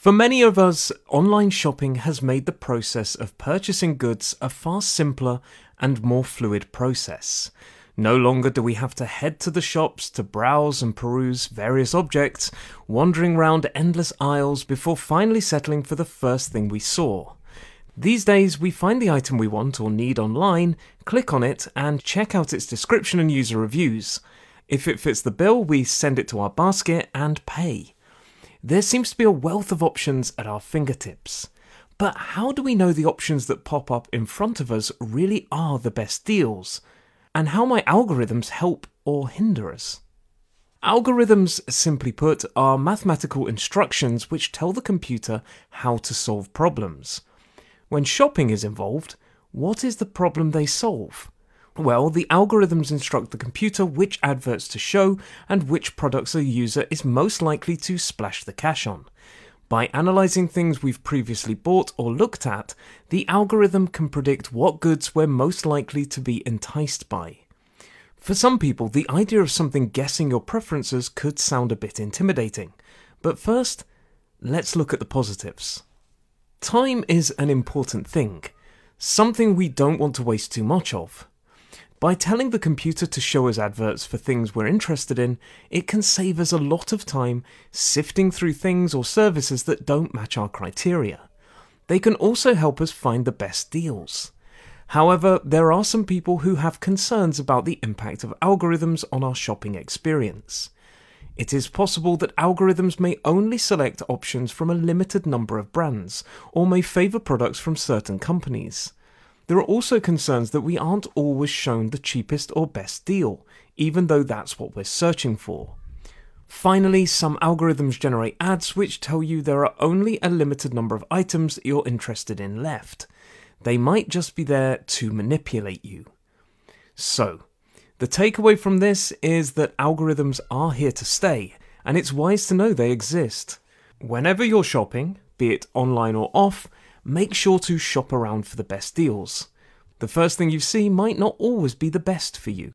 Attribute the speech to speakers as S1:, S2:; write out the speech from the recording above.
S1: For many of us, online shopping has made the process of purchasing goods a far simpler and more fluid process. No longer do we have to head to the shops to browse and peruse various objects, wandering round endless aisles before finally settling for the first thing we saw. These days, we find the item we want or need online, click on it, and check out its description and user reviews. If it fits the bill, we send it to our basket and pay. There seems to be a wealth of options at our fingertips. But how do we know the options that pop up in front of us really are the best deals? And how might algorithms help or hinder us? Algorithms, simply put, are mathematical instructions which tell the computer how to solve problems. When shopping is involved, what is the problem they solve? Well, the algorithms instruct the computer which adverts to show and which products a user is most likely to splash the cash on. By analysing things we've previously bought or looked at, the algorithm can predict what goods we're most likely to be enticed by. For some people, the idea of something guessing your preferences could sound a bit intimidating. But first, let's look at the positives. Time is an important thing, something we don't want to waste too much of. By telling the computer to show us adverts for things we're interested in, it can save us a lot of time sifting through things or services that don't match our criteria. They can also help us find the best deals. However, there are some people who have concerns about the impact of algorithms on our shopping experience. It is possible that algorithms may only select options from a limited number of brands, or may favour products from certain companies. There are also concerns that we aren't always shown the cheapest or best deal, even though that's what we're searching for. Finally, some algorithms generate ads which tell you there are only a limited number of items that you're interested in left. They might just be there to manipulate you. So, the takeaway from this is that algorithms are here to stay, and it's wise to know they exist. Whenever you're shopping, be it online or off, make sure to shop around for the best deals. The first thing you see might not always be the best for you.